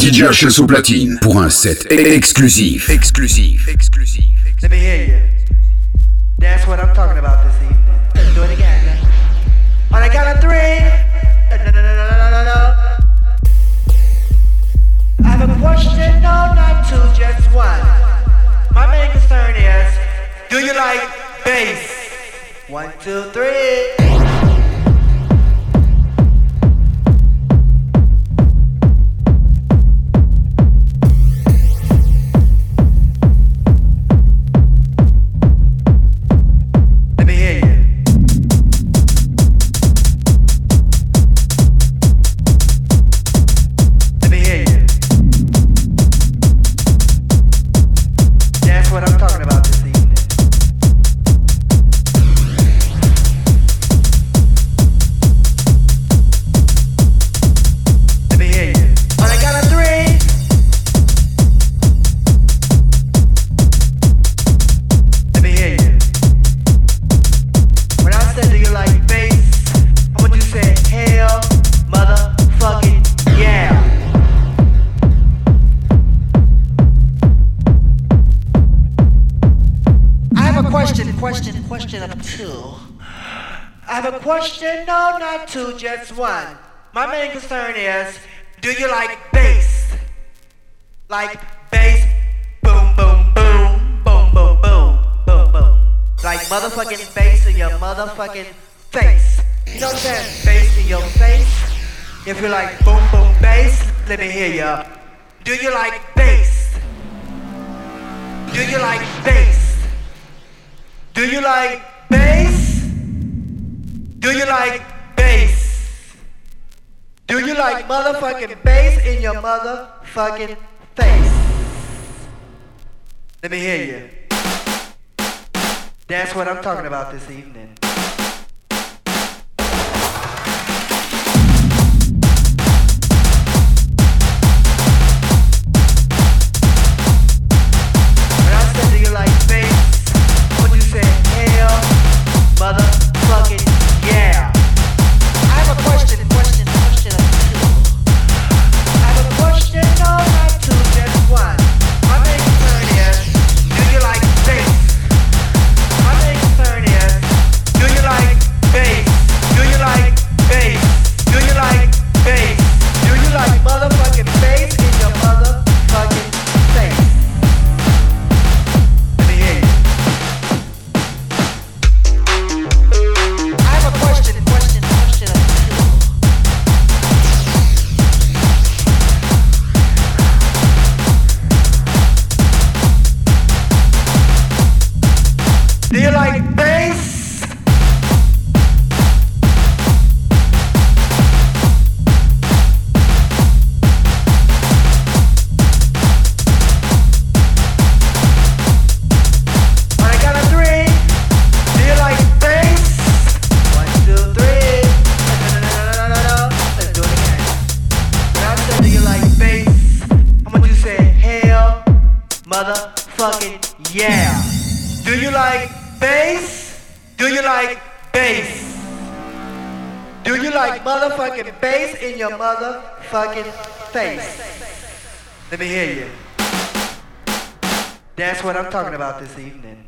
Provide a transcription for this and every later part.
DJ au platine pour un set exclusif. Exclusif. Exclusif. Let me hear you. That's what I'm talking about this evening. Let's do it again. On the count of three. No, no, no. I have a question, no, not two, just one. My main concern is, do you like bass? One, two, three. Two, just one. My main concern is, do you like bass? Like bass, boom, boom, boom, boom, boom, boom, boom, boom. Like motherfucking bass in your motherfucking face. You know what? Bass in your face. If you like boom, boom, bass, let me hear ya. Do you like bass? Do you like bass? Do you like bass? Do you like bass. Do you like motherfucking bass in your motherfucking face? Let me hear you. That's what I'm talking about this evening. Motherfucking face. Let me hear you. That's what I'm talking about this evening.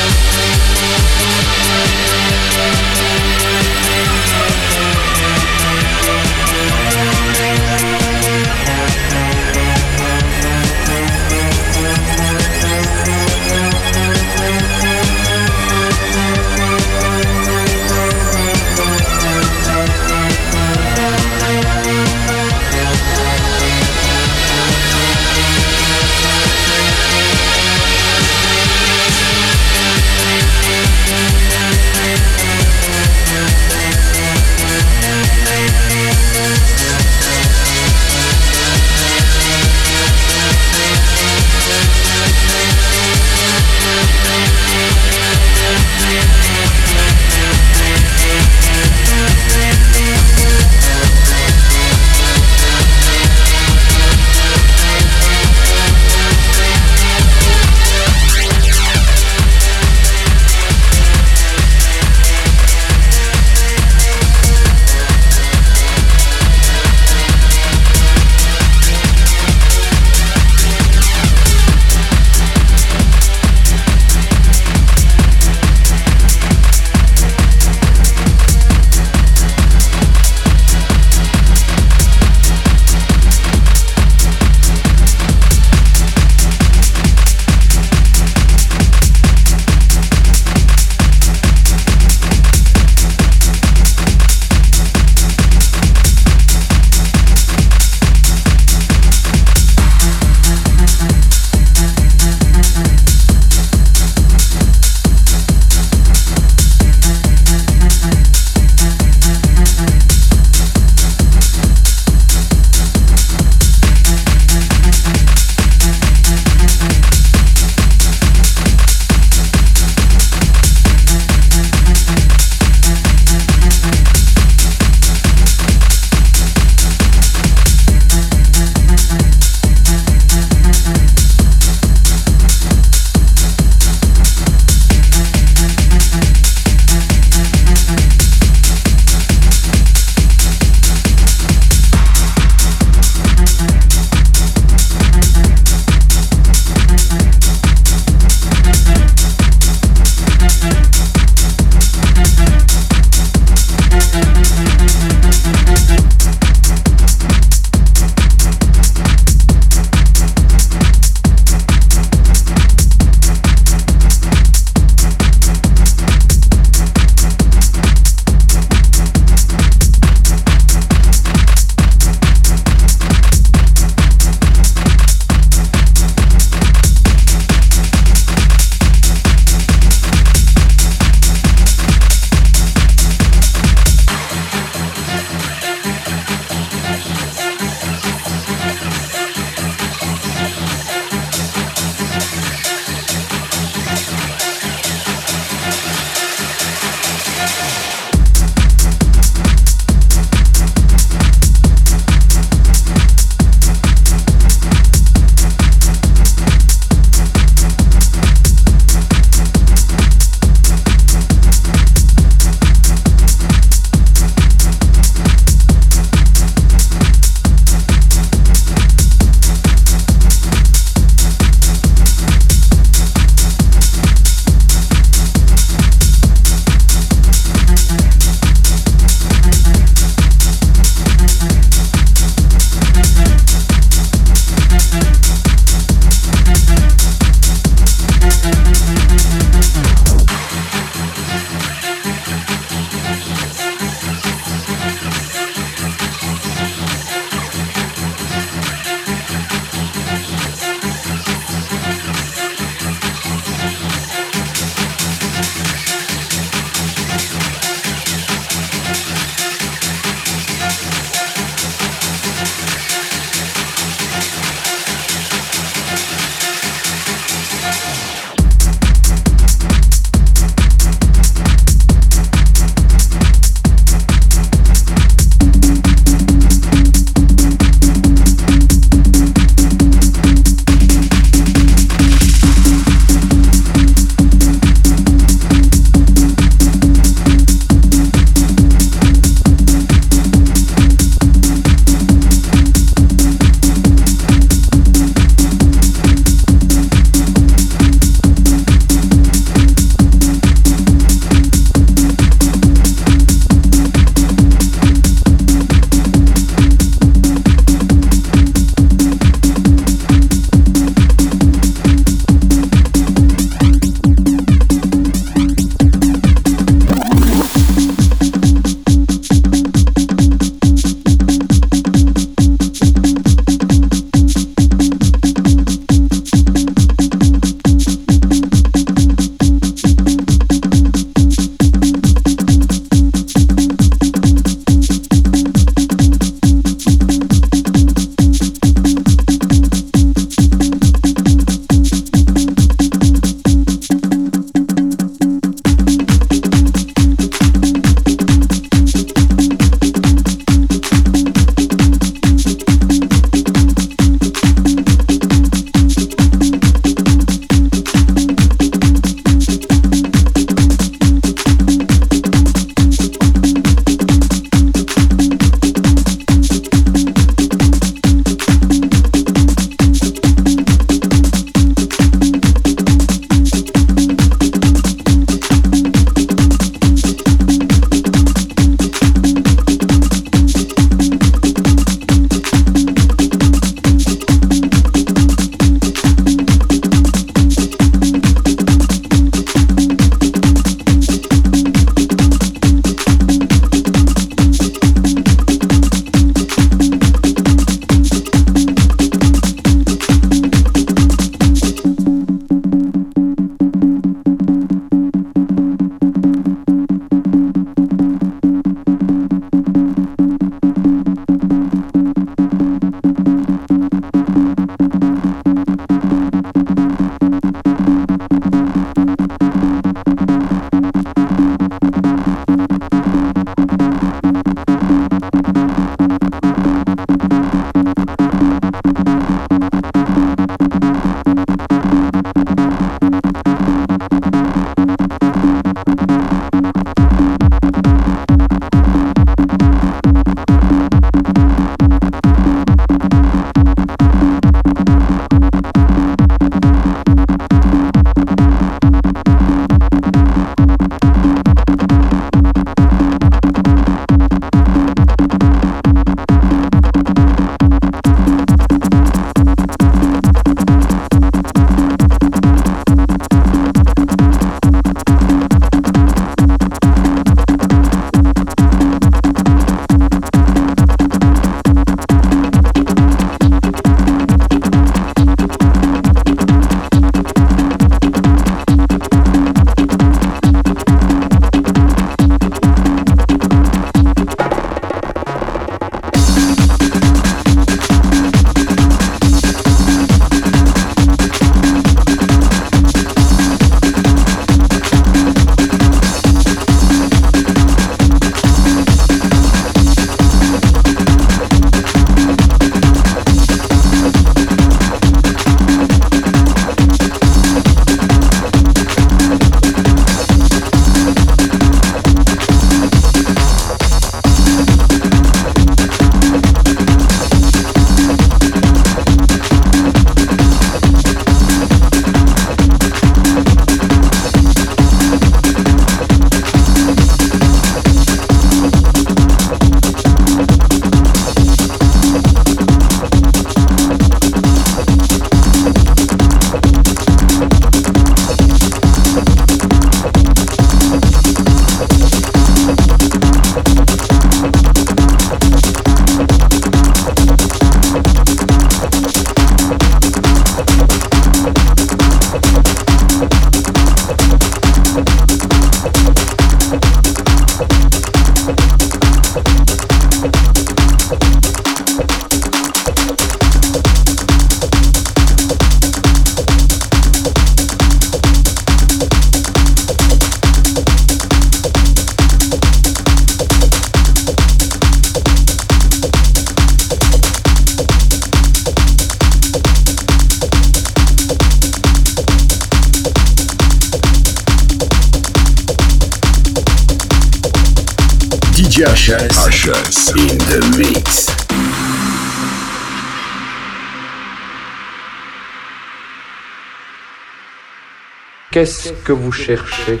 Que vous cherchez.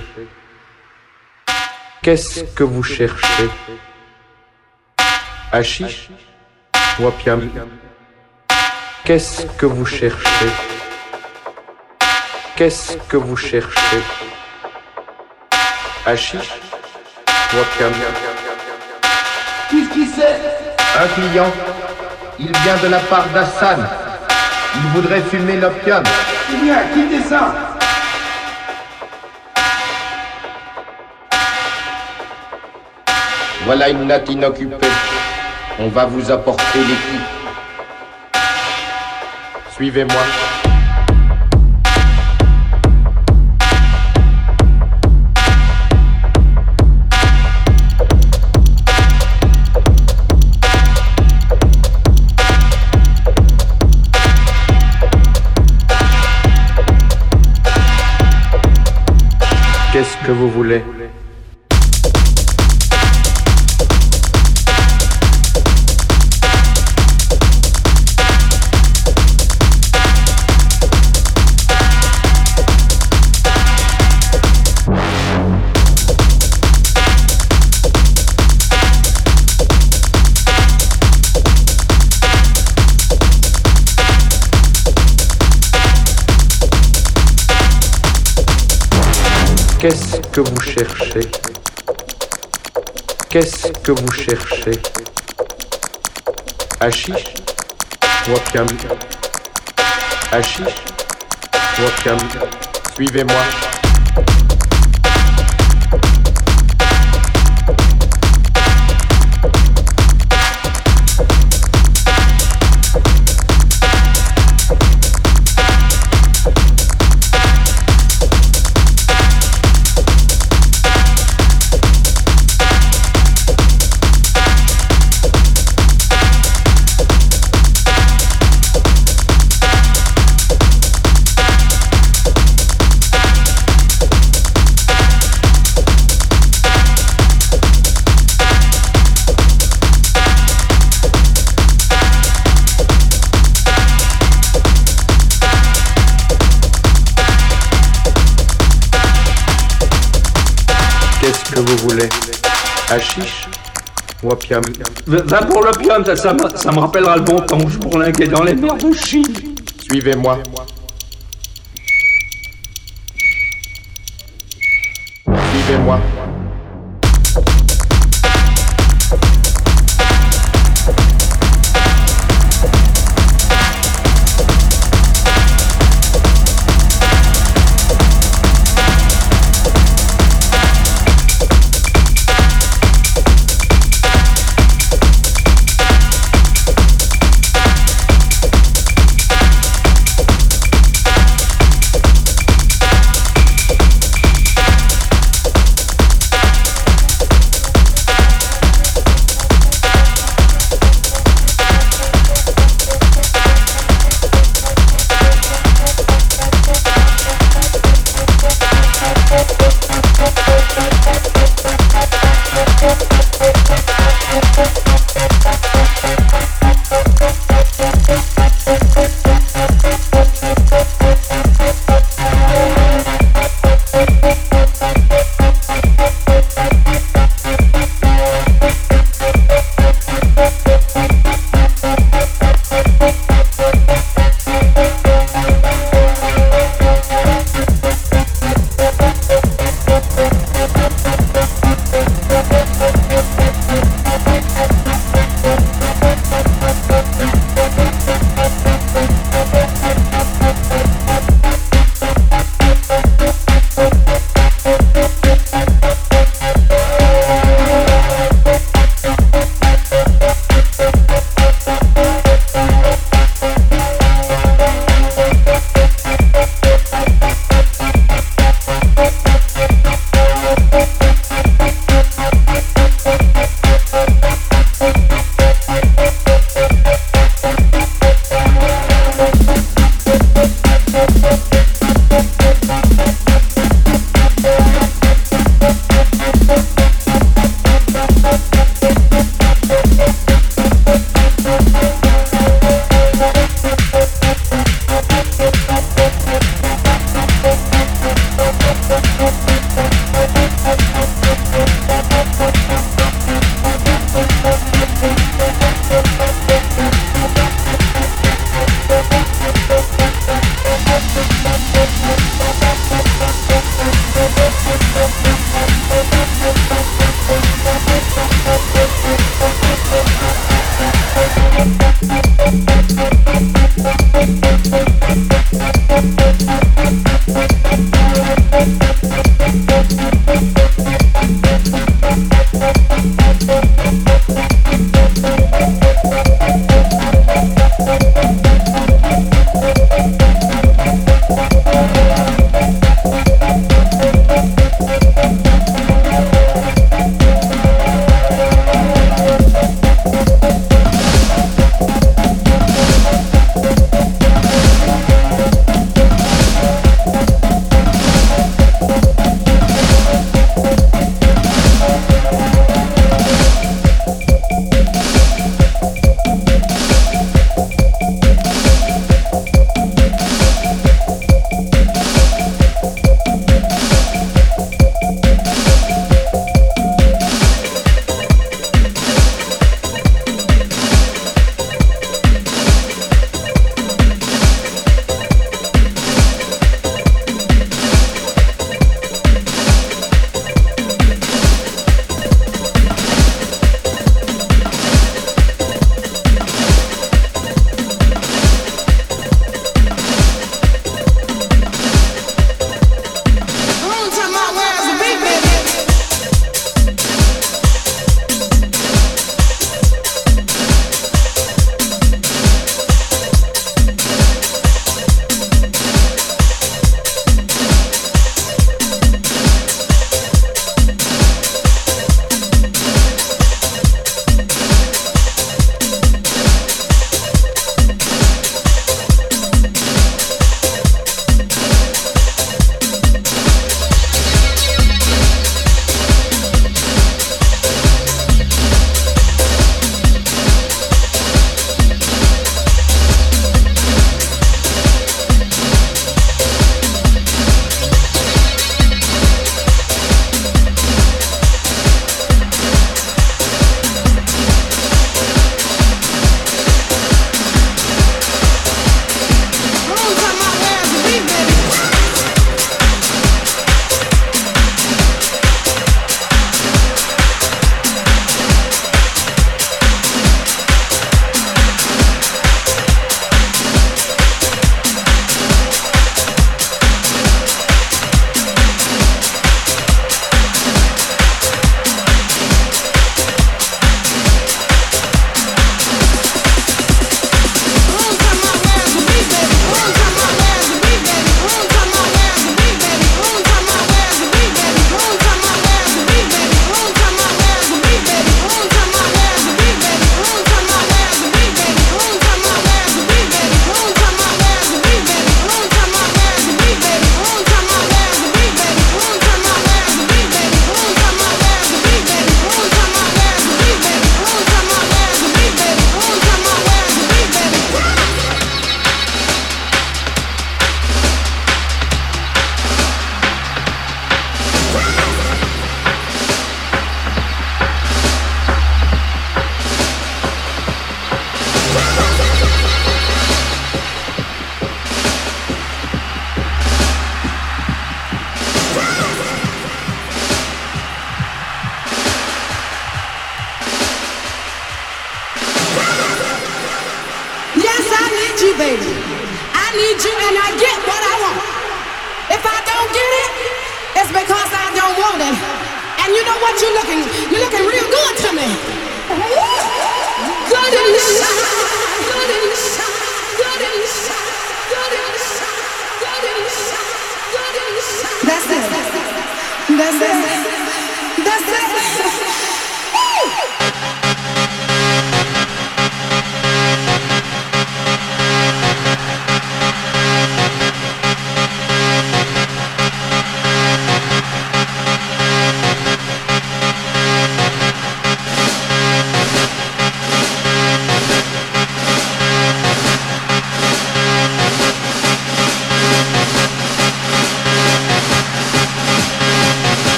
Qu'est-ce que vous cherchez? Hachiche opium? Qu'est-ce que vous cherchez? Qu'est-ce que vous cherchez? Hachiche opium? Qu'est-ce qui c'est Un client. Il vient de la part d'Hassan. Il voudrait fumer l'opium. Eh bien, quittez ça Voilà une natte inoccupée. On va vous apporter l'équipe. Suivez-moi. Qu'est-ce que vous voulez? Que vous cherchez Qu'est-ce que vous cherchez Hachiche opium Hachiche opium Suivez-moi. Va pour l'opium, ça, ça, me- rappellera le bon temps où je bourlinguais dans les mers. Suivez-moi. Suivez-moi.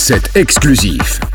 Set exclusif.